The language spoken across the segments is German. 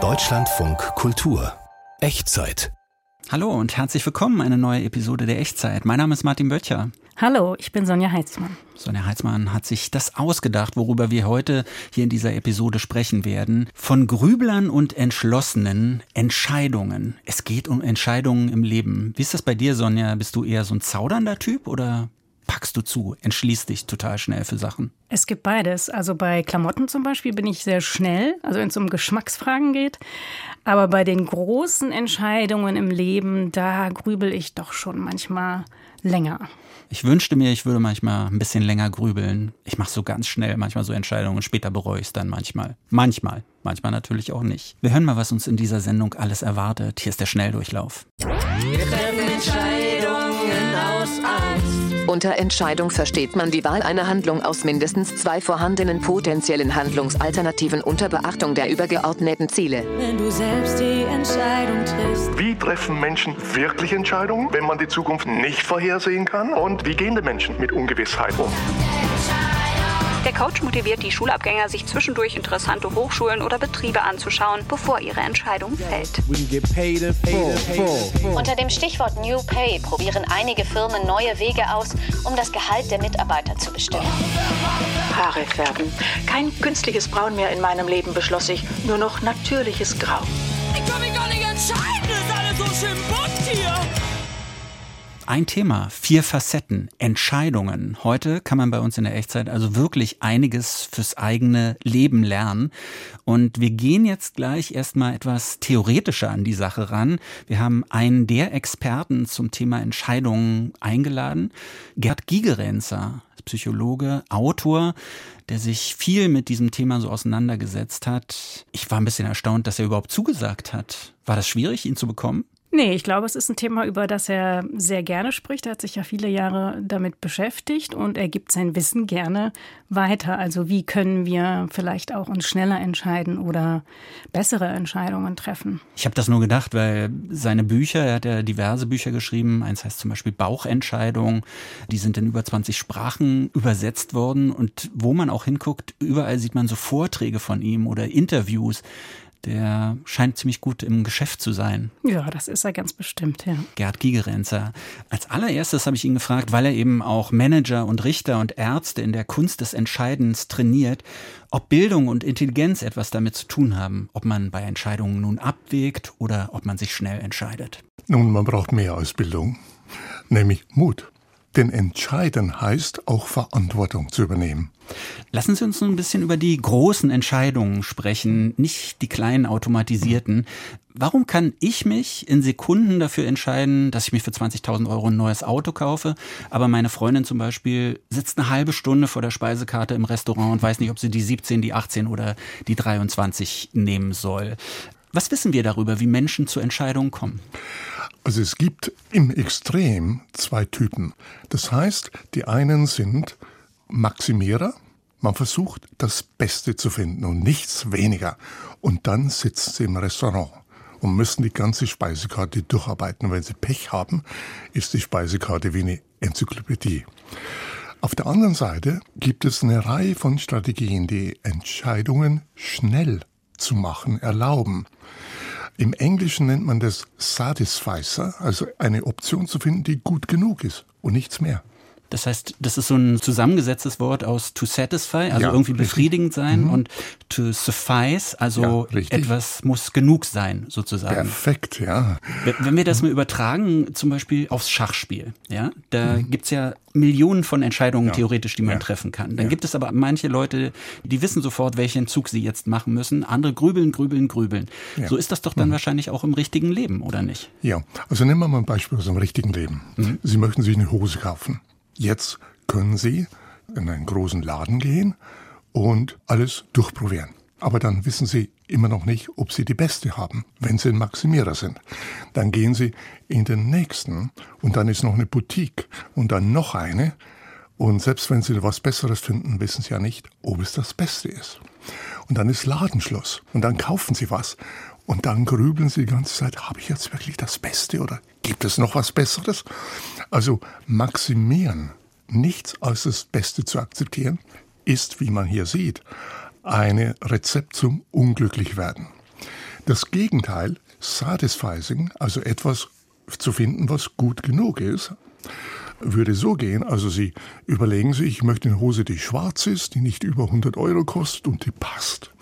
Deutschlandfunk Kultur Echtzeit Hallo und herzlich willkommen, eine neue Episode der Echtzeit. Mein Name ist Martin Böttcher. Hallo, ich bin Sonja Heitzmann. Sonja Heitzmann hat sich das ausgedacht, worüber wir heute hier in dieser Episode sprechen werden. Von Grüblern und entschlossenen Entscheidungen. Es geht um Entscheidungen im Leben. Wie ist das bei dir, Sonja? Bist du eher so ein zaudernder Typ oder packst du zu, entschließt dich total schnell für Sachen? Es gibt beides. Also bei Klamotten zum Beispiel bin ich sehr schnell, also wenn es um Geschmacksfragen geht. Aber bei den großen Entscheidungen im Leben, da grübel ich doch schon manchmal länger. Ich wünschte mir, ich würde manchmal ein bisschen länger grübeln. Ich mache so ganz schnell manchmal so Entscheidungen und später bereue ich es dann manchmal. Manchmal, manchmal natürlich auch nicht. Wir hören mal, was uns in dieser Sendung alles erwartet. Hier ist der Schnelldurchlauf. Wir treffen Entscheidungen. Unter Entscheidung versteht man die Wahl einer Handlung aus mindestens zwei vorhandenen potenziellen Handlungsalternativen unter Beachtung der übergeordneten Ziele. Wenn du selbst die Entscheidung triffst. Wie treffen Menschen wirklich Entscheidungen, wenn man die Zukunft nicht vorhersehen kann? Und wie gehen die Menschen mit Ungewissheit um? Der Coach motiviert die Schulabgänger, sich zwischendurch interessante Hochschulen oder Betriebe anzuschauen, bevor ihre Entscheidung fällt. Unter dem Stichwort New Pay probieren einige Firmen neue Wege aus, um das Gehalt der Mitarbeiter zu bestimmen. Haare färben. Kein künstliches Braun mehr in meinem Leben, beschloss ich. Nur noch natürliches Grau. Ich kann mich gar nicht entscheiden, ist alles so schön bunt. Ein Thema, vier Facetten, Entscheidungen. Heute kann man bei uns in der Echtzeit also wirklich einiges fürs eigene Leben lernen. Und wir gehen jetzt gleich erstmal etwas theoretischer an die Sache ran. Wir haben einen der Experten zum Thema Entscheidungen eingeladen, Gerd Gigerenzer, Psychologe, Autor, der sich viel mit diesem Thema so auseinandergesetzt hat. Ich war ein bisschen erstaunt, dass er überhaupt zugesagt hat. War das schwierig, ihn zu bekommen? Nee, ich glaube, es ist ein Thema, über das er sehr gerne spricht. Er hat sich ja viele Jahre damit beschäftigt und er gibt sein Wissen gerne weiter. Also wie können wir vielleicht auch uns schneller entscheiden oder bessere Entscheidungen treffen? Ich habe das nur gedacht, weil seine Bücher, er hat ja diverse Bücher geschrieben. Eins heißt zum Beispiel Bauchentscheidung. Die sind in über 20 Sprachen übersetzt worden und wo man auch hinguckt, überall sieht man so Vorträge von ihm oder Interviews der scheint ziemlich gut im Geschäft zu sein. Ja, das ist er ganz bestimmt, ja. Gerd Gigerenzer. Als allererstes habe ich ihn gefragt, weil er eben auch Manager und Richter und Ärzte in der Kunst des Entscheidens trainiert, ob Bildung und Intelligenz etwas damit zu tun haben, ob man bei Entscheidungen nun abwägt oder ob man sich schnell entscheidet. Nun, man braucht mehr Ausbildung, nämlich Mut. Denn entscheiden heißt auch Verantwortung zu übernehmen. Lassen Sie uns ein bisschen über die großen Entscheidungen sprechen, nicht die kleinen automatisierten. Warum kann ich mich in Sekunden dafür entscheiden, dass ich mir für 20.000 Euro ein neues Auto kaufe, aber meine Freundin zum Beispiel sitzt eine halbe Stunde vor der Speisekarte im Restaurant und weiß nicht, ob sie die 17, die 18 oder die 23 nehmen soll? Was wissen wir darüber, wie Menschen zu Entscheidungen kommen? Also es gibt im Extrem zwei Typen. Das heißt, die einen sind Maximierer, man versucht das Beste zu finden und nichts weniger. Und dann sitzen sie im Restaurant und müssen die ganze Speisekarte durcharbeiten. Wenn sie Pech haben, ist die Speisekarte wie eine Enzyklopädie. Auf der anderen Seite gibt es eine Reihe von Strategien, die Entscheidungen schnell zu machen erlauben. Im Englischen nennt man das Satisficer, also eine Option zu finden, die gut genug ist und nichts mehr. Das heißt, das ist so ein zusammengesetztes Wort aus to satisfy, also ja, irgendwie richtig. befriedigend sein mhm. und to suffice, also ja, etwas muss genug sein, sozusagen. Perfekt, ja. Wenn wir das mal übertragen, zum Beispiel aufs Schachspiel, ja, da mhm. gibt's ja Millionen von Entscheidungen ja. theoretisch, die man ja. treffen kann. Dann ja. gibt es aber manche Leute, die wissen sofort, welchen Zug sie jetzt machen müssen. Andere grübeln, grübeln, grübeln. So ist das doch dann mhm. wahrscheinlich auch im richtigen Leben, oder nicht? Ja, also nehmen wir mal ein Beispiel aus dem richtigen Leben. Mhm. Sie möchten sich eine Hose kaufen. Jetzt können Sie in einen großen Laden gehen und alles durchprobieren. Aber dann wissen Sie immer noch nicht, ob Sie die beste haben, wenn Sie ein Maximierer sind. Dann gehen Sie in den nächsten und dann ist noch eine Boutique und dann noch eine. Und selbst wenn Sie was Besseres finden, wissen Sie ja nicht, ob es das Beste ist. Und dann ist Ladenschluss und dann kaufen Sie was und dann grübeln Sie die ganze Zeit, habe ich jetzt wirklich das Beste oder gibt es noch was Besseres? Also maximieren, nichts als das Beste zu akzeptieren, ist, wie man hier sieht, ein Rezept zum Unglücklichwerden. Das Gegenteil, Satisfying, also etwas zu finden, was gut genug ist, würde so gehen, also Sie überlegen sich, ich möchte eine Hose, die schwarz ist, die nicht über 100 Euro kostet und die passt.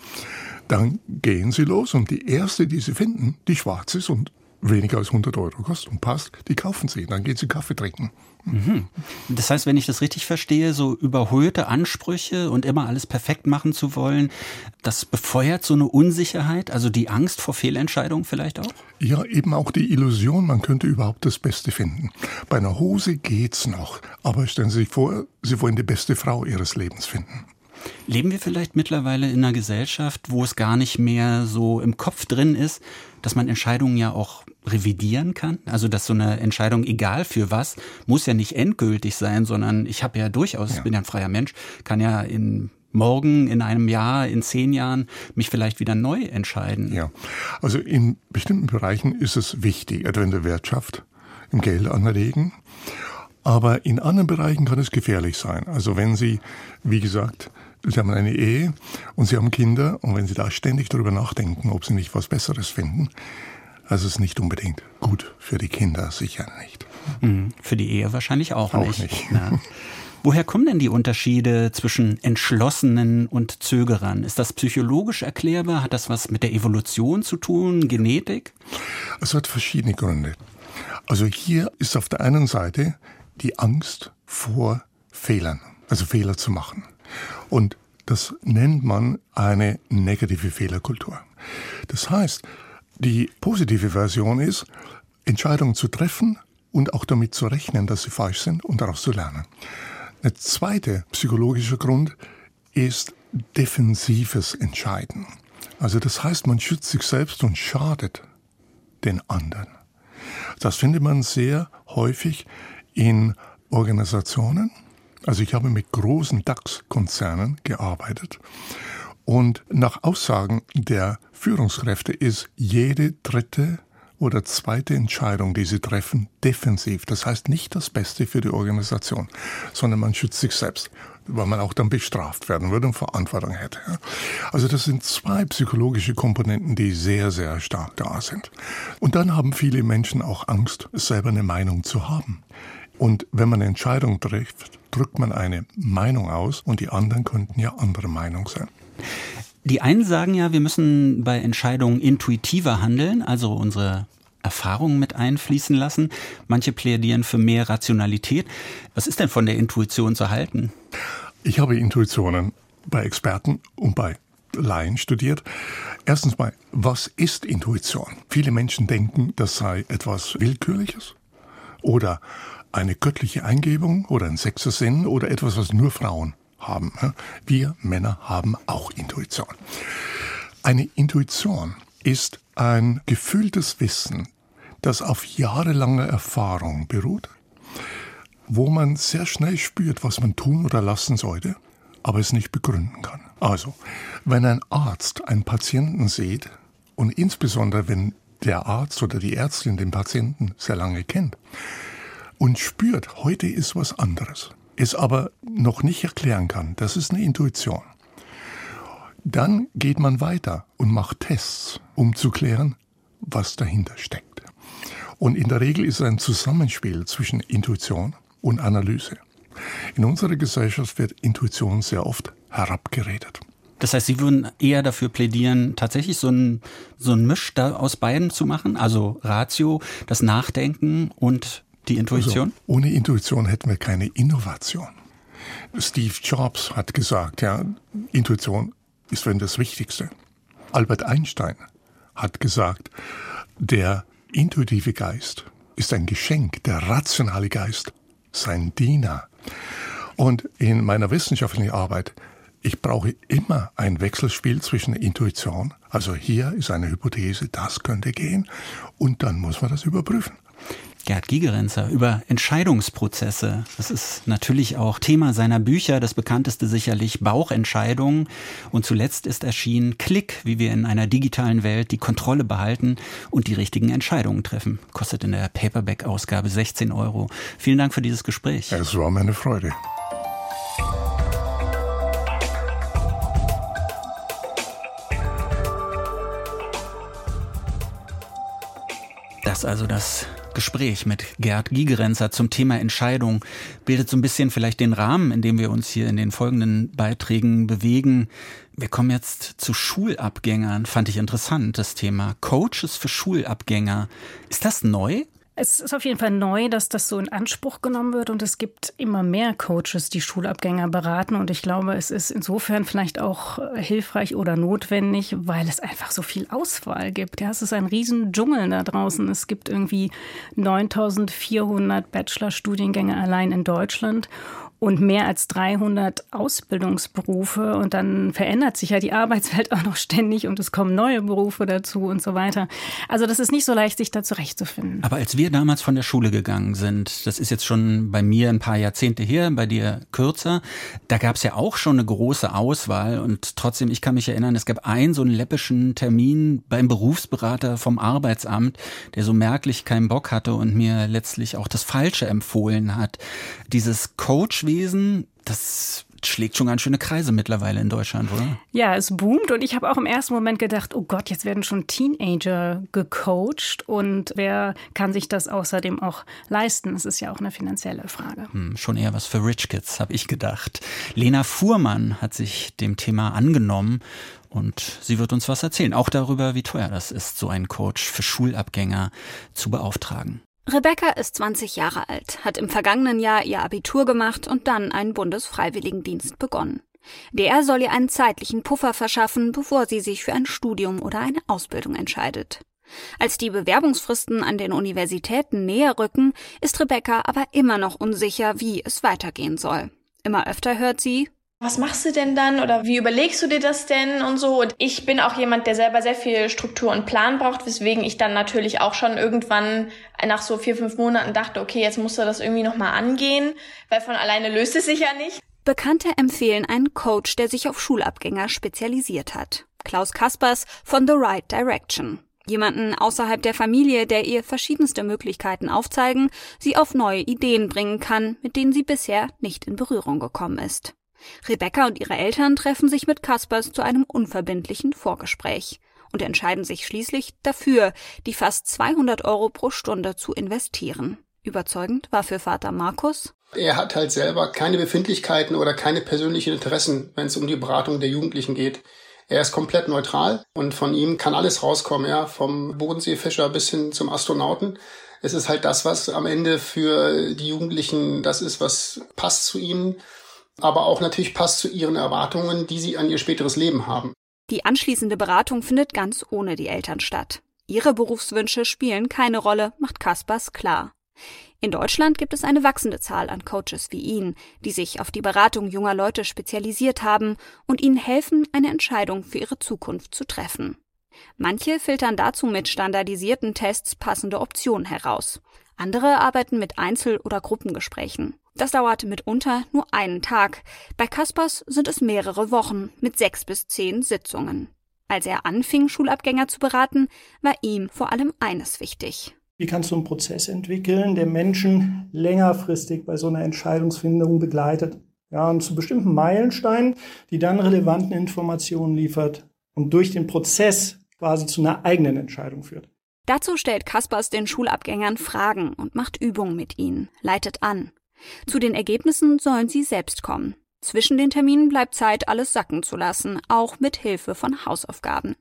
Dann gehen Sie los und die erste, die Sie finden, die schwarz ist und weniger als 100 Euro kostet und passt, die kaufen Sie. Dann gehen Sie Kaffee trinken. Mhm. Das heißt, wenn ich das richtig verstehe, so überhöhte Ansprüche und immer alles perfekt machen zu wollen, das befeuert so eine Unsicherheit, also die Angst vor Fehlentscheidungen vielleicht auch? Ja, eben auch die Illusion, man könnte überhaupt das Beste finden. Bei einer Hose geht's noch, aber stellen Sie sich vor, Sie wollen die beste Frau Ihres Lebens finden. Leben wir vielleicht mittlerweile in einer Gesellschaft, wo es gar nicht mehr so im Kopf drin ist, dass man Entscheidungen ja auch revidieren kann? Also dass so eine Entscheidung, egal für was, muss ja nicht endgültig sein, sondern ich habe ja durchaus, ja. bin ja ein freier Mensch, kann ja in morgen, in einem Jahr, in zehn Jahren mich vielleicht wieder neu entscheiden. Ja, also in bestimmten Bereichen ist es wichtig, etwa in der Wirtschaft, im Geld anlegen. Aber in anderen Bereichen kann es gefährlich sein. Also wenn Sie, wie gesagt, Sie haben eine Ehe und Sie haben Kinder und wenn Sie da ständig darüber nachdenken, ob Sie nicht was Besseres finden, also ist nicht unbedingt gut für die Kinder, sicher nicht. Mhm. Für die Ehe wahrscheinlich auch, auch nicht. nicht. Ja. Woher kommen denn die Unterschiede zwischen Entschlossenen und Zögerern? Ist das psychologisch erklärbar? Hat das was mit der Evolution zu tun, Genetik? Es hat verschiedene Gründe. Also hier ist auf der einen Seite die Angst vor Fehlern, also Fehler zu machen. Und das nennt man eine negative Fehlerkultur. Das heißt, die positive Version ist, Entscheidungen zu treffen und auch damit zu rechnen, dass sie falsch sind und daraus zu lernen. Der zweite psychologische Grund ist defensives Entscheiden. Also das heißt, man schützt sich selbst und schadet den anderen. Das findet man sehr häufig in Organisationen. Also ich habe mit großen DAX-Konzernen gearbeitet und nach Aussagen der Führungskräfte ist jede dritte oder zweite Entscheidung, die sie treffen, defensiv. Das heißt nicht das Beste für die Organisation, sondern man schützt sich selbst, weil man auch dann bestraft werden würde und Verantwortung hätte. Also das sind zwei psychologische Komponenten, die sehr, sehr stark da sind. Und dann haben viele Menschen auch Angst, selber eine Meinung zu haben. Und wenn man eine Entscheidung trifft, drückt man eine Meinung aus und die anderen könnten ja andere Meinung sein. Die einen sagen ja, wir müssen bei Entscheidungen intuitiver handeln, also unsere Erfahrungen mit einfließen lassen. Manche plädieren für mehr Rationalität. Was ist denn von der Intuition zu halten? Ich habe Intuitionen bei Experten und bei Laien studiert. Erstens mal, was ist Intuition? Viele Menschen denken, das sei etwas Willkürliches oder eine göttliche Eingebung oder ein sechster Sinn oder etwas, was nur Frauen haben. Wir Männer haben auch Intuition. Eine Intuition ist ein gefühltes Wissen, das auf jahrelange Erfahrung beruht, wo man sehr schnell spürt, was man tun oder lassen sollte, aber es nicht begründen kann. Also, wenn ein Arzt einen Patienten sieht und insbesondere wenn der Arzt oder die Ärztin den Patienten sehr lange kennt und spürt, heute ist was anderes, es aber noch nicht erklären kann, das ist eine Intuition. Dann geht man weiter und macht Tests, um zu klären, was dahinter steckt. Und in der Regel ist es ein Zusammenspiel zwischen Intuition und Analyse. In unserer Gesellschaft wird Intuition sehr oft herabgeredet. Das heißt, Sie würden eher dafür plädieren, tatsächlich so ein, so ein Misch da aus beiden zu machen? Also Ratio, das Nachdenken und die Intuition? Also, ohne Intuition hätten wir keine Innovation. Steve Jobs hat gesagt, ja, Intuition ist wenn das Wichtigste. Albert Einstein hat gesagt, der intuitive Geist ist ein Geschenk, der rationale Geist sein Diener. Und in meiner wissenschaftlichen Arbeit, ich brauche immer ein Wechselspiel zwischen Intuition, also hier ist eine Hypothese, das könnte gehen, und dann muss man das überprüfen. Gerd Gigerenzer über Entscheidungsprozesse. Das ist natürlich auch Thema seiner Bücher, das bekannteste sicherlich Bauchentscheidungen. Und zuletzt ist erschienen Klick, wie wir in einer digitalen Welt die Kontrolle behalten und die richtigen Entscheidungen treffen. Kostet in der Paperback-Ausgabe 16 Euro. Vielen Dank für dieses Gespräch. Es war meine Freude. Das also das Gespräch mit Gerd Gigerenzer zum Thema Entscheidung bildet so ein bisschen vielleicht den Rahmen, in dem wir uns hier in den folgenden Beiträgen bewegen. Wir kommen jetzt zu Schulabgängern. Fand ich interessant, das Thema. Coaches für Schulabgänger. Ist das neu? Es ist auf jeden Fall neu, dass das so in Anspruch genommen wird und es gibt immer mehr Coaches, die Schulabgänger beraten und ich glaube, es ist insofern vielleicht auch hilfreich oder notwendig, weil es einfach so viel Auswahl gibt. Ja, es ist ein riesen Dschungel da draußen. Es gibt irgendwie 9400 Bachelorstudiengänge allein in Deutschland und mehr als 300 Ausbildungsberufe. Und dann verändert sich ja die Arbeitswelt auch noch ständig und es kommen neue Berufe dazu und so weiter. Also das ist nicht so leicht, sich da zurechtzufinden. Aber als wir damals von der Schule gegangen sind, das ist jetzt schon bei mir ein paar Jahrzehnte her, bei dir kürzer, da gab es ja auch schon eine große Auswahl. Und trotzdem, ich kann mich erinnern, es gab einen so einen läppischen Termin beim Berufsberater vom Arbeitsamt, der so merklich keinen Bock hatte und mir letztlich auch das Falsche empfohlen hat. Dieses Coach Coachwesen, das schlägt schon ganz schöne Kreise mittlerweile in Deutschland, oder? Ja, es boomt und ich habe auch im ersten Moment gedacht, oh Gott, jetzt werden schon Teenager gecoacht und wer kann sich das außerdem auch leisten? Das ist ja auch eine finanzielle Frage. Hm, schon eher was für Rich Kids, habe ich gedacht. Lena Fuhrmann hat sich dem Thema angenommen und sie wird uns was erzählen, auch darüber, wie teuer das ist, so einen Coach für Schulabgänger zu beauftragen. Rebecca ist 20 Jahre alt, hat im vergangenen Jahr ihr Abitur gemacht und dann einen Bundesfreiwilligendienst begonnen. Der soll ihr einen zeitlichen Puffer verschaffen, bevor sie sich für ein Studium oder eine Ausbildung entscheidet. Als die Bewerbungsfristen an den Universitäten näher rücken, ist Rebecca aber immer noch unsicher, wie es weitergehen soll. Immer öfter hört sie, was machst du denn dann oder wie überlegst du dir das denn und so? Und ich bin auch jemand, der selber sehr viel Struktur und Plan braucht, weswegen ich dann natürlich auch schon irgendwann nach so vier, fünf Monaten dachte, okay, jetzt musst du das irgendwie nochmal angehen, weil von alleine löst es sich ja nicht. Bekannte empfehlen einen Coach, der sich auf Schulabgänger spezialisiert hat. Klaus Kaspers von The Right Direction. Jemanden außerhalb der Familie, der ihr verschiedenste Möglichkeiten aufzeigen, sie auf neue Ideen bringen kann, mit denen sie bisher nicht in Berührung gekommen ist. Rebecca und ihre Eltern treffen sich mit Kaspers zu einem unverbindlichen Vorgespräch und entscheiden sich schließlich dafür, die fast 200 Euro pro Stunde zu investieren. Überzeugend war für Vater Markus. Er hat halt selber keine Befindlichkeiten oder keine persönlichen Interessen, wenn es um die Beratung der Jugendlichen geht. Er ist komplett neutral und von ihm kann alles rauskommen, ja, vom Bodenseefischer bis hin zum Astronauten. Es ist halt das, was am Ende für die Jugendlichen das ist, was passt zu ihnen aber auch natürlich passt zu ihren Erwartungen, die sie an ihr späteres Leben haben. Die anschließende Beratung findet ganz ohne die Eltern statt. Ihre Berufswünsche spielen keine Rolle, macht Kaspers klar. In Deutschland gibt es eine wachsende Zahl an Coaches wie ihn, die sich auf die Beratung junger Leute spezialisiert haben und ihnen helfen, eine Entscheidung für ihre Zukunft zu treffen. Manche filtern dazu mit standardisierten Tests passende Optionen heraus. Andere arbeiten mit Einzel- oder Gruppengesprächen. Das dauert mitunter nur einen Tag. Bei Kaspers sind es mehrere Wochen mit sechs bis zehn Sitzungen. Als er anfing, Schulabgänger zu beraten, war ihm vor allem eines wichtig. Wie kannst du einen Prozess entwickeln, der Menschen längerfristig bei so einer Entscheidungsfindung begleitet? Ja, und zu bestimmten Meilensteinen, die dann relevanten Informationen liefert und durch den Prozess quasi zu einer eigenen Entscheidung führt. Dazu stellt Kaspers den Schulabgängern Fragen und macht Übungen mit ihnen, leitet an. Zu den Ergebnissen sollen sie selbst kommen. Zwischen den Terminen bleibt Zeit, alles sacken zu lassen, auch mit Hilfe von Hausaufgaben.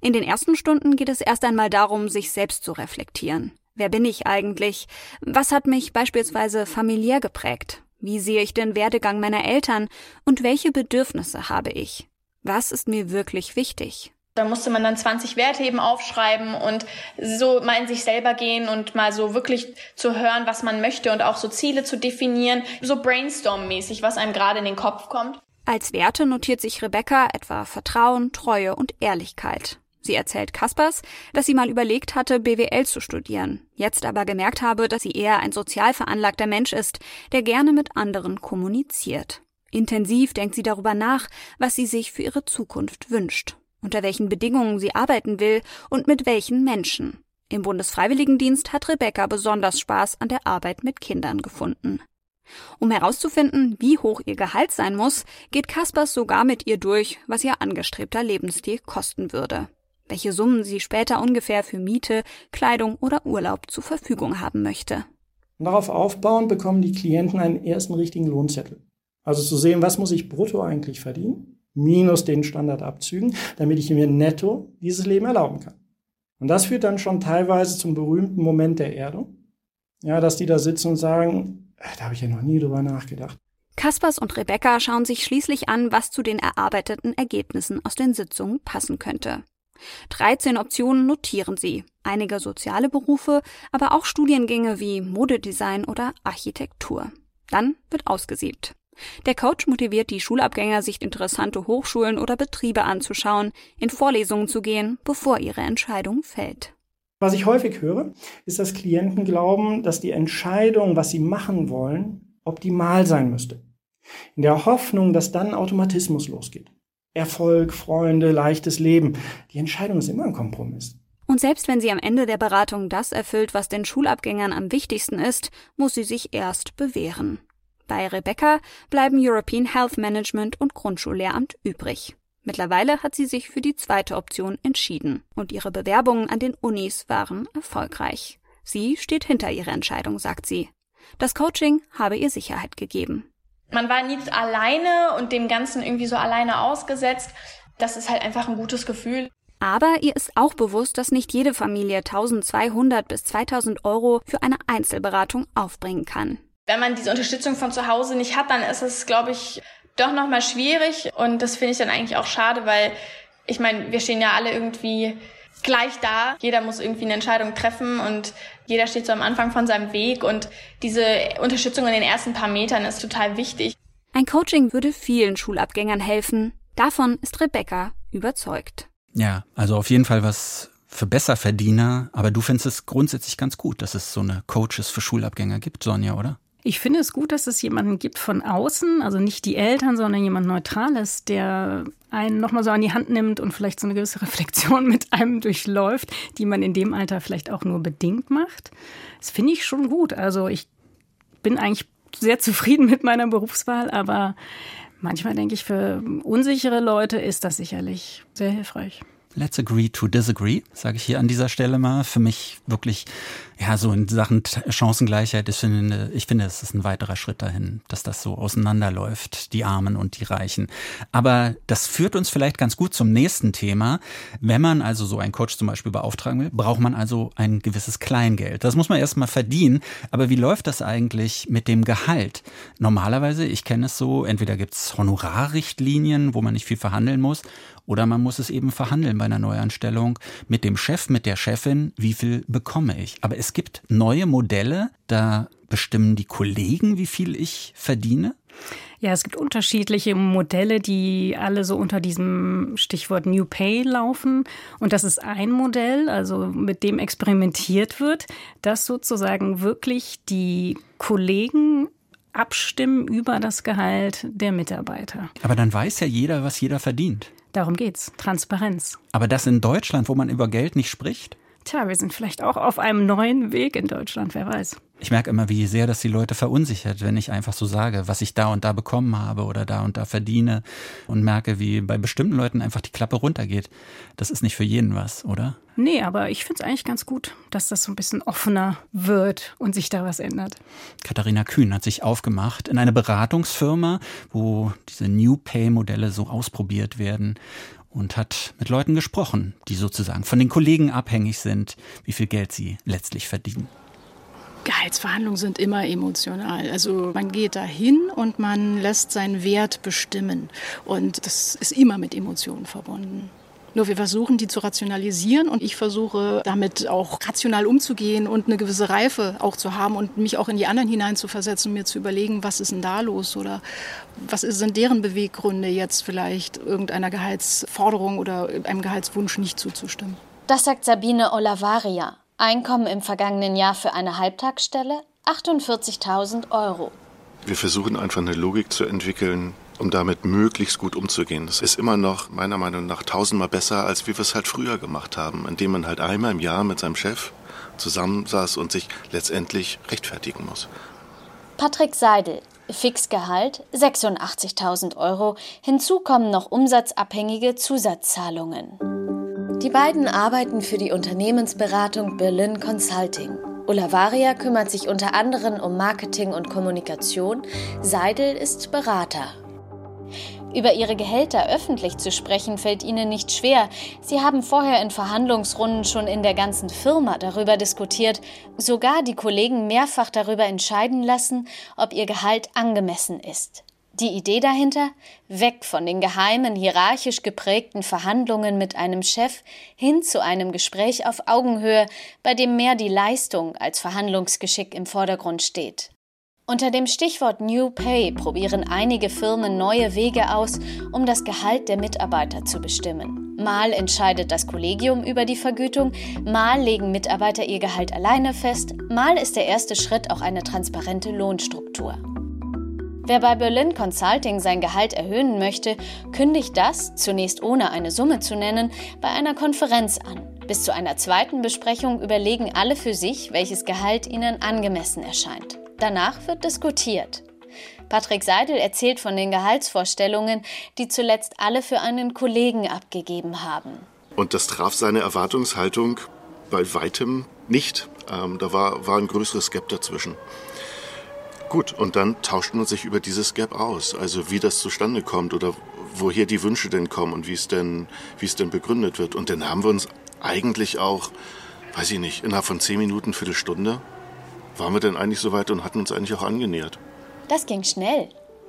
In den ersten Stunden geht es erst einmal darum, sich selbst zu reflektieren. Wer bin ich eigentlich? Was hat mich beispielsweise familiär geprägt? Wie sehe ich den Werdegang meiner Eltern? Und welche Bedürfnisse habe ich? Was ist mir wirklich wichtig? Da musste man dann 20 Werte eben aufschreiben und so mal in sich selber gehen und mal so wirklich zu hören, was man möchte und auch so Ziele zu definieren, so brainstorm-mäßig, was einem gerade in den Kopf kommt. Als Werte notiert sich Rebecca etwa Vertrauen, Treue und Ehrlichkeit. Sie erzählt Kaspers, dass sie mal überlegt hatte, BWL zu studieren, jetzt aber gemerkt habe, dass sie eher ein sozial veranlagter Mensch ist, der gerne mit anderen kommuniziert. Intensiv denkt sie darüber nach, was sie sich für ihre Zukunft wünscht unter welchen Bedingungen sie arbeiten will und mit welchen Menschen. Im Bundesfreiwilligendienst hat Rebecca besonders Spaß an der Arbeit mit Kindern gefunden. Um herauszufinden, wie hoch ihr Gehalt sein muss, geht Kaspers sogar mit ihr durch, was ihr angestrebter Lebensstil kosten würde. welche Summen sie später ungefähr für Miete, Kleidung oder Urlaub zur Verfügung haben möchte. Darauf aufbauend bekommen die Klienten einen ersten richtigen Lohnzettel. Also zu sehen, was muss ich brutto eigentlich verdienen, minus den Standardabzügen, damit ich mir netto dieses Leben erlauben kann. Und das führt dann schon teilweise zum berühmten Moment der Erdung. Ja, dass die da sitzen und sagen, äh, da habe ich ja noch nie drüber nachgedacht. Kaspers und Rebecca schauen sich schließlich an, was zu den erarbeiteten Ergebnissen aus den Sitzungen passen könnte. 13 Optionen notieren sie. Einige soziale Berufe, aber auch Studiengänge wie Modedesign oder Architektur. Dann wird ausgesiebt. Der Coach motiviert die Schulabgänger, sich interessante Hochschulen oder Betriebe anzuschauen, in Vorlesungen zu gehen, bevor ihre Entscheidung fällt. Was ich häufig höre, ist, dass Klienten glauben, dass die Entscheidung, was sie machen wollen, optimal sein müsste. In der Hoffnung, dass dann Automatismus losgeht. Erfolg, Freunde, leichtes Leben. Die Entscheidung ist immer ein Kompromiss. Und selbst wenn sie am Ende der Beratung das erfüllt, was den Schulabgängern am wichtigsten ist, muss sie sich erst bewähren. Bei Rebecca bleiben European Health Management und Grundschullehramt übrig. Mittlerweile hat sie sich für die zweite Option entschieden und ihre Bewerbungen an den Unis waren erfolgreich. Sie steht hinter ihrer Entscheidung, sagt sie. Das Coaching habe ihr Sicherheit gegeben. Man war nie alleine und dem Ganzen irgendwie so alleine ausgesetzt. Das ist halt einfach ein gutes Gefühl. Aber ihr ist auch bewusst, dass nicht jede Familie 1200 bis 2000 Euro für eine Einzelberatung aufbringen kann. Wenn man diese Unterstützung von zu Hause nicht hat, dann ist es, glaube ich, doch nochmal schwierig. Und das finde ich dann eigentlich auch schade, weil ich meine, wir stehen ja alle irgendwie gleich da. Jeder muss irgendwie eine Entscheidung treffen und jeder steht so am Anfang von seinem Weg und diese Unterstützung in den ersten paar Metern ist total wichtig. Ein Coaching würde vielen Schulabgängern helfen. Davon ist Rebecca überzeugt. Ja, also auf jeden Fall was für Besserverdiener, aber du findest es grundsätzlich ganz gut, dass es so eine Coaches für Schulabgänger gibt, Sonja, oder? Ich finde es gut, dass es jemanden gibt von außen, also nicht die Eltern, sondern jemand Neutrales, der einen nochmal so an die Hand nimmt und vielleicht so eine gewisse Reflexion mit einem durchläuft, die man in dem Alter vielleicht auch nur bedingt macht. Das finde ich schon gut. Also ich bin eigentlich sehr zufrieden mit meiner Berufswahl, aber manchmal denke ich, für unsichere Leute ist das sicherlich sehr hilfreich. Let's agree to disagree, sage ich hier an dieser Stelle mal. Für mich wirklich, ja, so in Sachen Chancengleichheit, ich finde, ich finde, es ist ein weiterer Schritt dahin, dass das so auseinanderläuft, die Armen und die Reichen. Aber das führt uns vielleicht ganz gut zum nächsten Thema. Wenn man also so einen Coach zum Beispiel beauftragen will, braucht man also ein gewisses Kleingeld. Das muss man erstmal verdienen. Aber wie läuft das eigentlich mit dem Gehalt? Normalerweise, ich kenne es so, entweder gibt's Honorarrichtlinien, wo man nicht viel verhandeln muss, oder man muss es eben verhandeln einer Neuanstellung mit dem Chef, mit der Chefin, wie viel bekomme ich. Aber es gibt neue Modelle, da bestimmen die Kollegen, wie viel ich verdiene. Ja, es gibt unterschiedliche Modelle, die alle so unter diesem Stichwort New Pay laufen. Und das ist ein Modell, also mit dem experimentiert wird, dass sozusagen wirklich die Kollegen abstimmen über das Gehalt der Mitarbeiter. Aber dann weiß ja jeder, was jeder verdient. Darum geht's. Transparenz. Aber das in Deutschland, wo man über Geld nicht spricht? Tja, wir sind vielleicht auch auf einem neuen Weg in Deutschland, wer weiß. Ich merke immer, wie sehr das die Leute verunsichert, wenn ich einfach so sage, was ich da und da bekommen habe oder da und da verdiene und merke, wie bei bestimmten Leuten einfach die Klappe runtergeht. Das ist nicht für jeden was, oder? Nee, aber ich finde es eigentlich ganz gut, dass das so ein bisschen offener wird und sich da was ändert. Katharina Kühn hat sich aufgemacht in eine Beratungsfirma, wo diese New Pay-Modelle so ausprobiert werden und hat mit Leuten gesprochen, die sozusagen von den Kollegen abhängig sind, wie viel Geld sie letztlich verdienen. Gehaltsverhandlungen sind immer emotional. Also man geht dahin und man lässt seinen Wert bestimmen. Und das ist immer mit Emotionen verbunden. Nur wir versuchen, die zu rationalisieren und ich versuche damit auch rational umzugehen und eine gewisse Reife auch zu haben und mich auch in die anderen hineinzuversetzen, mir zu überlegen, was ist denn da los oder was sind deren Beweggründe jetzt vielleicht irgendeiner Gehaltsforderung oder einem Gehaltswunsch nicht zuzustimmen. Das sagt Sabine Olavaria. Einkommen im vergangenen Jahr für eine Halbtagsstelle 48.000 Euro. Wir versuchen einfach eine Logik zu entwickeln, um damit möglichst gut umzugehen. Das ist immer noch meiner Meinung nach tausendmal besser, als wie wir es halt früher gemacht haben, indem man halt einmal im Jahr mit seinem Chef zusammensaß und sich letztendlich rechtfertigen muss. Patrick Seidel, Fixgehalt 86.000 Euro. Hinzu kommen noch umsatzabhängige Zusatzzahlungen. Die beiden arbeiten für die Unternehmensberatung Berlin Consulting. Olavaria kümmert sich unter anderem um Marketing und Kommunikation, Seidel ist Berater. Über ihre Gehälter öffentlich zu sprechen, fällt ihnen nicht schwer. Sie haben vorher in Verhandlungsrunden schon in der ganzen Firma darüber diskutiert, sogar die Kollegen mehrfach darüber entscheiden lassen, ob ihr Gehalt angemessen ist. Die Idee dahinter? Weg von den geheimen, hierarchisch geprägten Verhandlungen mit einem Chef hin zu einem Gespräch auf Augenhöhe, bei dem mehr die Leistung als Verhandlungsgeschick im Vordergrund steht. Unter dem Stichwort New Pay probieren einige Firmen neue Wege aus, um das Gehalt der Mitarbeiter zu bestimmen. Mal entscheidet das Kollegium über die Vergütung, mal legen Mitarbeiter ihr Gehalt alleine fest, mal ist der erste Schritt auch eine transparente Lohnstruktur. Wer bei Berlin Consulting sein Gehalt erhöhen möchte, kündigt das, zunächst ohne eine Summe zu nennen, bei einer Konferenz an. Bis zu einer zweiten Besprechung überlegen alle für sich, welches Gehalt ihnen angemessen erscheint. Danach wird diskutiert. Patrick Seidel erzählt von den Gehaltsvorstellungen, die zuletzt alle für einen Kollegen abgegeben haben. Und das traf seine Erwartungshaltung bei weitem nicht. Ähm, da war, war ein größeres Gap dazwischen. Gut, und dann tauscht man sich über dieses Gap aus, also wie das zustande kommt oder woher die Wünsche denn kommen und wie es denn, wie es denn begründet wird. Und dann haben wir uns eigentlich auch, weiß ich nicht, innerhalb von zehn Minuten, Viertelstunde, waren wir denn eigentlich soweit und hatten uns eigentlich auch angenähert. Das ging schnell.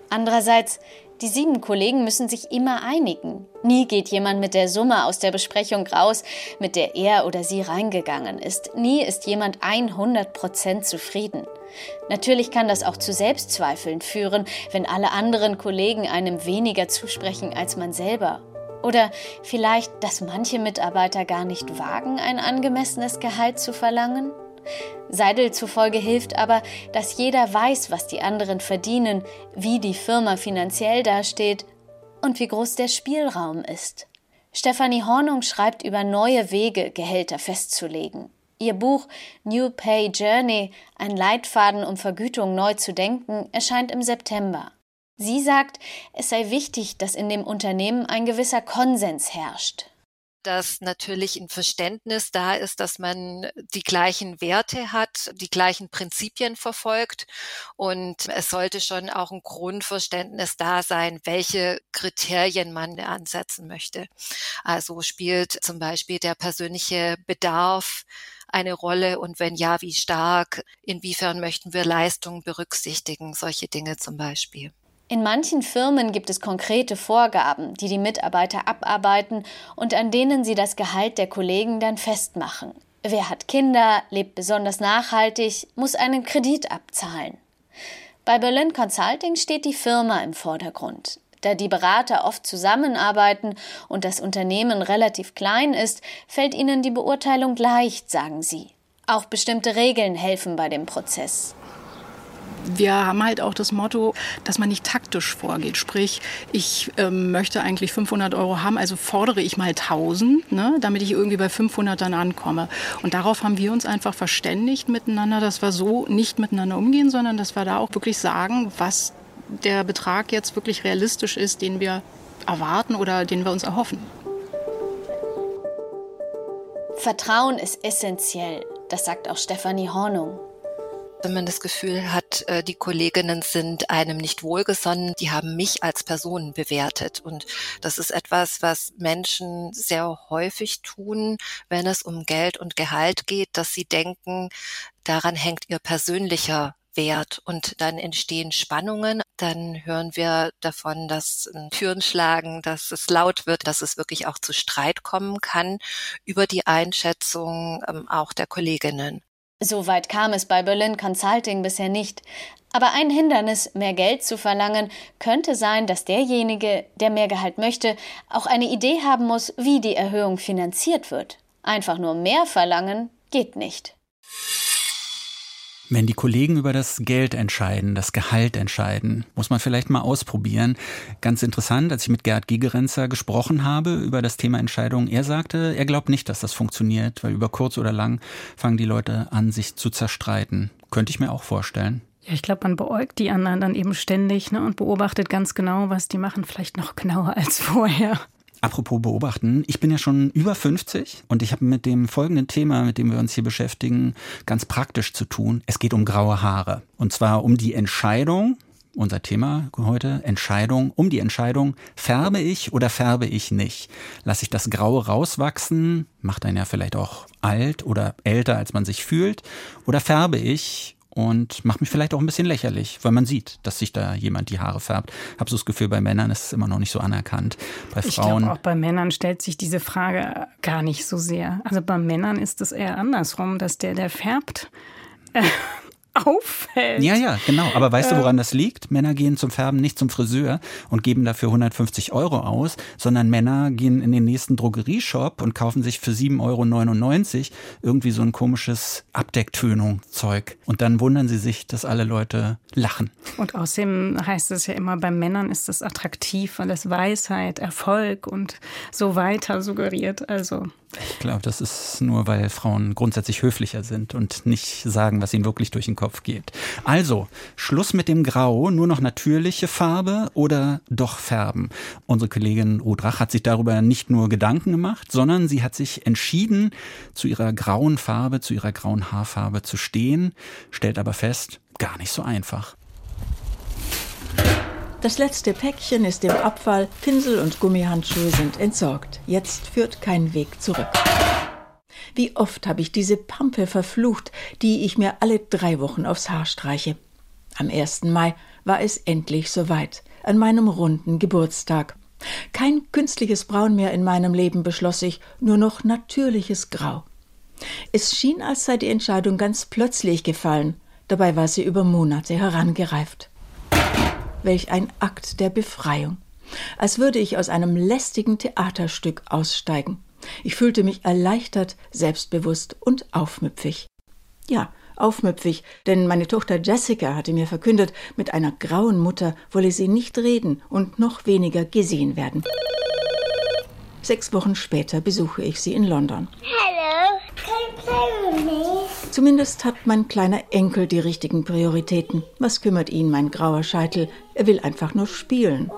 Andererseits, die sieben Kollegen müssen sich immer einigen. Nie geht jemand mit der Summe aus der Besprechung raus, mit der er oder sie reingegangen ist. Nie ist jemand 100 Prozent zufrieden. Natürlich kann das auch zu Selbstzweifeln führen, wenn alle anderen Kollegen einem weniger zusprechen als man selber. Oder vielleicht, dass manche Mitarbeiter gar nicht wagen, ein angemessenes Gehalt zu verlangen? Seidel zufolge hilft aber, dass jeder weiß, was die anderen verdienen, wie die Firma finanziell dasteht und wie groß der Spielraum ist. Stefanie Hornung schreibt über neue Wege, Gehälter festzulegen. Ihr Buch New Pay Journey, ein Leitfaden, um Vergütung neu zu denken, erscheint im September. Sie sagt, es sei wichtig, dass in dem Unternehmen ein gewisser Konsens herrscht dass natürlich ein Verständnis da ist, dass man die gleichen Werte hat, die gleichen Prinzipien verfolgt. Und es sollte schon auch ein Grundverständnis da sein, welche Kriterien man ansetzen möchte. Also spielt zum Beispiel der persönliche Bedarf, eine Rolle und wenn ja, wie stark? Inwiefern möchten wir Leistungen berücksichtigen? Solche Dinge zum Beispiel. In manchen Firmen gibt es konkrete Vorgaben, die die Mitarbeiter abarbeiten und an denen sie das Gehalt der Kollegen dann festmachen. Wer hat Kinder, lebt besonders nachhaltig, muss einen Kredit abzahlen. Bei Berlin Consulting steht die Firma im Vordergrund. Da die Berater oft zusammenarbeiten und das Unternehmen relativ klein ist, fällt ihnen die Beurteilung leicht, sagen sie. Auch bestimmte Regeln helfen bei dem Prozess wir haben halt auch das Motto, dass man nicht taktisch vorgeht. Sprich, ich ähm, möchte eigentlich 500 Euro haben, also fordere ich mal 1000, ne, damit ich irgendwie bei 500 dann ankomme. Und darauf haben wir uns einfach verständigt miteinander, dass wir so nicht miteinander umgehen, sondern dass wir da auch wirklich sagen, was der Betrag jetzt wirklich realistisch ist, den wir erwarten oder den wir uns erhoffen. Vertrauen ist essentiell, das sagt auch Stefanie Hornung wenn man das Gefühl hat, äh, die Kolleginnen sind einem nicht wohlgesonnen, die haben mich als Person bewertet. Und das ist etwas, was Menschen sehr häufig tun, wenn es um Geld und Gehalt geht, dass sie denken, daran hängt ihr persönlicher Wert und dann entstehen Spannungen. Dann hören wir davon, dass Türen schlagen, dass es laut wird, dass es wirklich auch zu Streit kommen kann über die Einschätzung ähm, auch der Kolleginnen. So weit kam es bei Berlin Consulting bisher nicht. Aber ein Hindernis, mehr Geld zu verlangen, könnte sein, dass derjenige, der mehr Gehalt möchte, auch eine Idee haben muss, wie die Erhöhung finanziert wird. Einfach nur mehr verlangen geht nicht. Wenn die Kollegen über das Geld entscheiden, das Gehalt entscheiden, muss man vielleicht mal ausprobieren. Ganz interessant, als ich mit Gerhard Gigerenzer gesprochen habe über das Thema Entscheidungen, er sagte, er glaubt nicht, dass das funktioniert, weil über kurz oder lang fangen die Leute an, sich zu zerstreiten. Könnte ich mir auch vorstellen. Ja, ich glaube, man beäugt die anderen dann eben ständig ne, und beobachtet ganz genau, was die machen, vielleicht noch genauer als vorher. Apropos beobachten, ich bin ja schon über 50 und ich habe mit dem folgenden Thema, mit dem wir uns hier beschäftigen, ganz praktisch zu tun. Es geht um graue Haare. Und zwar um die Entscheidung, unser Thema heute, Entscheidung, um die Entscheidung, färbe ich oder färbe ich nicht? Lasse ich das Graue rauswachsen? Macht einen ja vielleicht auch alt oder älter, als man sich fühlt? Oder färbe ich und macht mich vielleicht auch ein bisschen lächerlich, weil man sieht, dass sich da jemand die Haare färbt. Habe so das Gefühl, bei Männern ist es immer noch nicht so anerkannt. Bei ich Frauen. glaube, auch bei Männern stellt sich diese Frage gar nicht so sehr. Also bei Männern ist es eher andersrum, dass der, der färbt, äh, auffällt. Ja, ja, genau. Aber weißt du, woran das liegt? Männer gehen zum Färben nicht zum Friseur und geben dafür 150 Euro aus, sondern Männer gehen in den nächsten Drogerieshop und kaufen sich für 7,99 Euro irgendwie so ein komisches Abdecktönung-Zeug. Und dann wundern sie sich, dass alle Leute lachen. Und außerdem heißt es ja immer, bei Männern ist es attraktiv, weil es Weisheit, Erfolg und so weiter suggeriert. Also ich glaube, das ist nur, weil Frauen grundsätzlich höflicher sind und nicht sagen, was ihnen wirklich durch den Kopf geht. Also, Schluss mit dem Grau, nur noch natürliche Farbe oder doch färben? Unsere Kollegin Ruth Rach hat sich darüber nicht nur Gedanken gemacht, sondern sie hat sich entschieden, zu ihrer grauen Farbe, zu ihrer grauen Haarfarbe zu stehen, stellt aber fest, gar nicht so einfach. Das letzte Päckchen ist im Abfall, Pinsel und Gummihandschuhe sind entsorgt. Jetzt führt kein Weg zurück. Wie oft habe ich diese Pampe verflucht, die ich mir alle drei Wochen aufs Haar streiche. Am 1. Mai war es endlich soweit, an meinem runden Geburtstag. Kein künstliches Braun mehr in meinem Leben, beschloss ich, nur noch natürliches Grau. Es schien, als sei die Entscheidung ganz plötzlich gefallen, dabei war sie über Monate herangereift. Welch ein Akt der Befreiung. Als würde ich aus einem lästigen Theaterstück aussteigen. Ich fühlte mich erleichtert, selbstbewusst und aufmüpfig. Ja, aufmüpfig, denn meine Tochter Jessica hatte mir verkündet, mit einer grauen Mutter wolle sie nicht reden und noch weniger gesehen werden. Sechs Wochen später besuche ich sie in London. Hello, can you play with me? Zumindest hat mein kleiner Enkel die richtigen Prioritäten. Was kümmert ihn mein grauer Scheitel? Er will einfach nur spielen.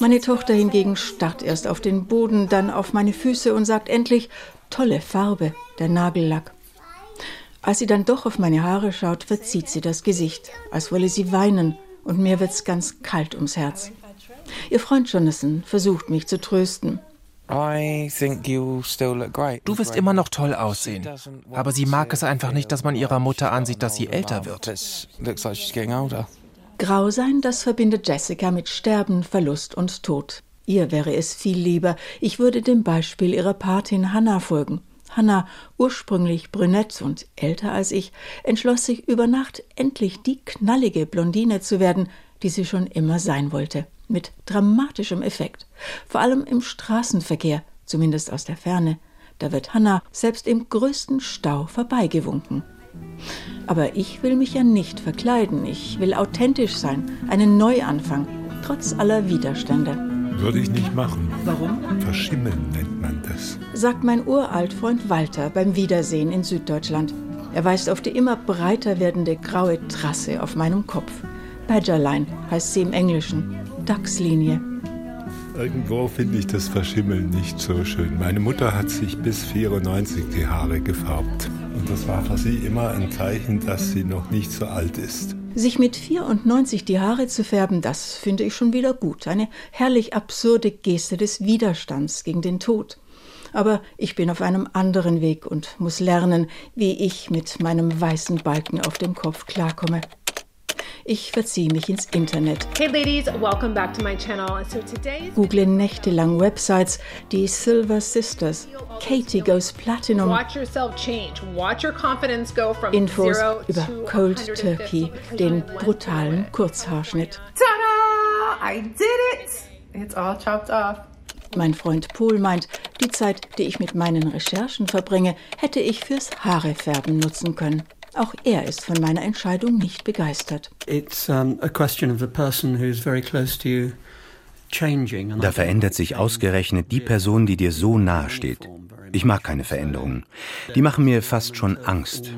Meine Tochter hingegen starrt erst auf den Boden, dann auf meine Füße und sagt endlich, tolle Farbe, der Nagellack. Als sie dann doch auf meine Haare schaut, verzieht sie das Gesicht, als wolle sie weinen, und mir wird's ganz kalt ums Herz. Ihr Freund Jonathan versucht mich zu trösten. Du wirst immer noch toll aussehen. Aber sie mag es einfach nicht, dass man ihrer Mutter ansieht, dass sie älter wird. Grau sein, das verbindet Jessica mit Sterben, Verlust und Tod. Ihr wäre es viel lieber, ich würde dem Beispiel ihrer Patin Hannah folgen. Hannah, ursprünglich brünett und älter als ich, entschloss sich über Nacht endlich die knallige Blondine zu werden, die sie schon immer sein wollte mit dramatischem Effekt. Vor allem im Straßenverkehr, zumindest aus der Ferne. Da wird Hannah selbst im größten Stau vorbeigewunken. Aber ich will mich ja nicht verkleiden. Ich will authentisch sein, einen Neuanfang, trotz aller Widerstände. Würde ich nicht machen. Warum? Verschimmeln nennt man das. Sagt mein Uraltfreund Walter beim Wiedersehen in Süddeutschland. Er weist auf die immer breiter werdende graue Trasse auf meinem Kopf. Badgerline heißt sie im Englischen. Dachslinie. Irgendwo finde ich das Verschimmeln nicht so schön. Meine Mutter hat sich bis 94 die Haare gefärbt. Und das war für sie immer ein Zeichen, dass sie noch nicht so alt ist. Sich mit 94 die Haare zu färben, das finde ich schon wieder gut. Eine herrlich absurde Geste des Widerstands gegen den Tod. Aber ich bin auf einem anderen Weg und muss lernen, wie ich mit meinem weißen Balken auf dem Kopf klarkomme. Ich verziehe mich ins Internet. Hey ladies, welcome back to my channel. So today's Google nächtelang Websites, die Silver Sisters, Katie Goes Platinum, Watch yourself change. Watch your confidence go from Infos über Cold Turkey, den brutalen Kurzhaarschnitt. Tada! I did it! It's all chopped off. Mein Freund Pohl meint, die Zeit, die ich mit meinen Recherchen verbringe, hätte ich fürs Haarefärben nutzen können. Auch er ist von meiner Entscheidung nicht begeistert. It's um, a question of the person who's very close to you. Da verändert sich ausgerechnet die Person, die dir so nahe steht. Ich mag keine Veränderungen. Die machen mir fast schon Angst.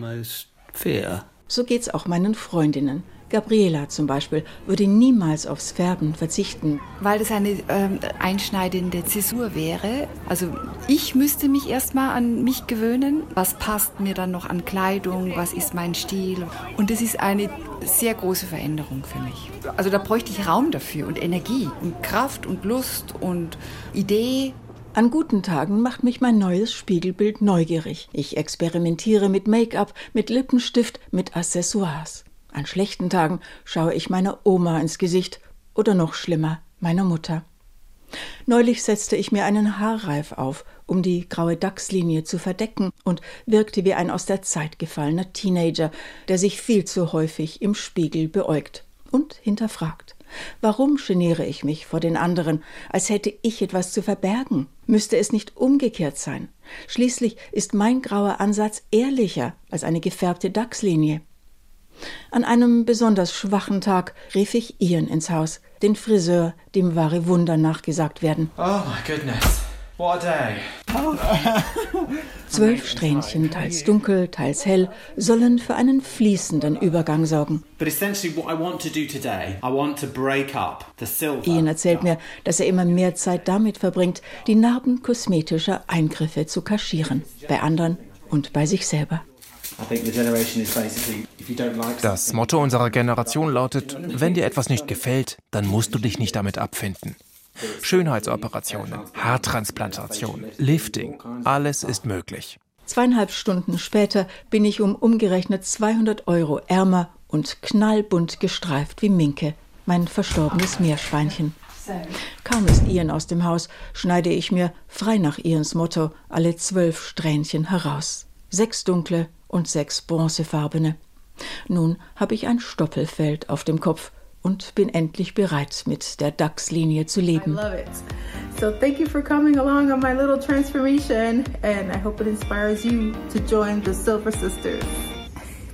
So geht's auch meinen Freundinnen. Gabriela zum Beispiel würde niemals aufs Färben verzichten. Weil das eine ähm, einschneidende Zäsur wäre. Also ich müsste mich erstmal an mich gewöhnen. Was passt mir dann noch an Kleidung? Was ist mein Stil? Und das ist eine sehr große Veränderung für mich. Also da bräuchte ich Raum dafür und Energie und Kraft und Lust und Idee. An guten Tagen macht mich mein neues Spiegelbild neugierig. Ich experimentiere mit Make-up, mit Lippenstift, mit Accessoires. An schlechten Tagen schaue ich meiner Oma ins Gesicht oder noch schlimmer, meiner Mutter. Neulich setzte ich mir einen Haarreif auf, um die graue Dachslinie zu verdecken und wirkte wie ein aus der Zeit gefallener Teenager, der sich viel zu häufig im Spiegel beäugt und hinterfragt. Warum geniere ich mich vor den anderen, als hätte ich etwas zu verbergen? Müsste es nicht umgekehrt sein? Schließlich ist mein grauer Ansatz ehrlicher als eine gefärbte Dachslinie. An einem besonders schwachen Tag rief ich Ian ins Haus, den Friseur, dem wahre Wunder nachgesagt werden. Oh my goodness. What a day. Zwölf Strähnchen, teils dunkel, teils hell, sollen für einen fließenden Übergang sorgen. Ian erzählt mir, dass er immer mehr Zeit damit verbringt, die Narben kosmetischer Eingriffe zu kaschieren, bei anderen und bei sich selber. Das Motto unserer Generation lautet, wenn dir etwas nicht gefällt, dann musst du dich nicht damit abfinden. Schönheitsoperationen, Haartransplantation, Lifting, alles ist möglich. Zweieinhalb Stunden später bin ich um umgerechnet 200 Euro ärmer und knallbunt gestreift wie Minke, mein verstorbenes Meerschweinchen. Kaum ist Ian aus dem Haus, schneide ich mir, frei nach Ians Motto, alle zwölf Strähnchen heraus. Sechs dunkle und sechs bronzefarbene. Nun habe ich ein Stoppelfeld auf dem Kopf und bin endlich bereit, mit der DAX-Linie zu leben. So thank you for coming along on my little transformation and I hope it inspires you to join the Silver Sisters.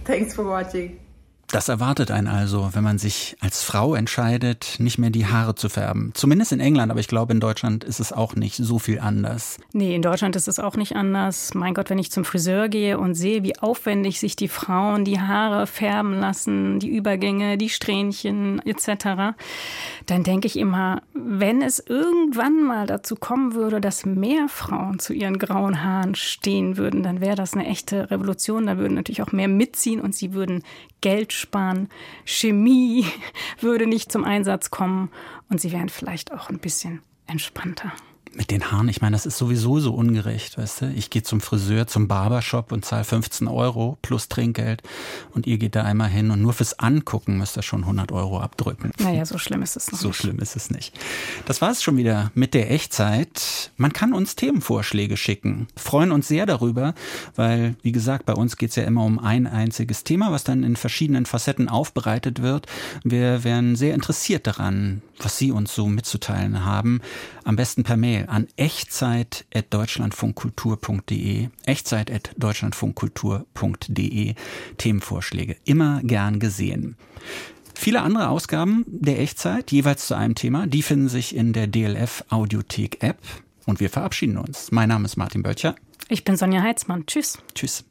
Thanks for watching. Das erwartet einen also, wenn man sich als Frau entscheidet, nicht mehr die Haare zu färben. Zumindest in England, aber ich glaube, in Deutschland ist es auch nicht so viel anders. Nee, in Deutschland ist es auch nicht anders. Mein Gott, wenn ich zum Friseur gehe und sehe, wie aufwendig sich die Frauen die Haare färben lassen, die Übergänge, die Strähnchen etc., dann denke ich immer, wenn es irgendwann mal dazu kommen würde, dass mehr Frauen zu ihren grauen Haaren stehen würden, dann wäre das eine echte Revolution. Da würden natürlich auch mehr mitziehen und sie würden Geld sparen, Chemie würde nicht zum Einsatz kommen und sie wären vielleicht auch ein bisschen entspannter mit den Haaren, ich meine, das ist sowieso so ungerecht, weißt du? Ich gehe zum Friseur, zum Barbershop und zahle 15 Euro plus Trinkgeld und ihr geht da einmal hin und nur fürs Angucken müsst ihr schon 100 Euro abdrücken. Naja, so schlimm ist es noch So nicht. schlimm ist es nicht. Das war es schon wieder mit der Echtzeit. Man kann uns Themenvorschläge schicken. Freuen uns sehr darüber, weil, wie gesagt, bei uns geht es ja immer um ein einziges Thema, was dann in verschiedenen Facetten aufbereitet wird. Wir wären sehr interessiert daran, was Sie uns so mitzuteilen haben. Am besten per Mail an echtzeit.deutschlandfunkkultur.de. Echtzeit.deutschlandfunkkultur.de. Themenvorschläge. Immer gern gesehen. Viele andere Ausgaben der Echtzeit, jeweils zu einem Thema, die finden sich in der DLF Audiothek App. Und wir verabschieden uns. Mein Name ist Martin Böttcher. Ich bin Sonja Heitzmann. Tschüss. Tschüss.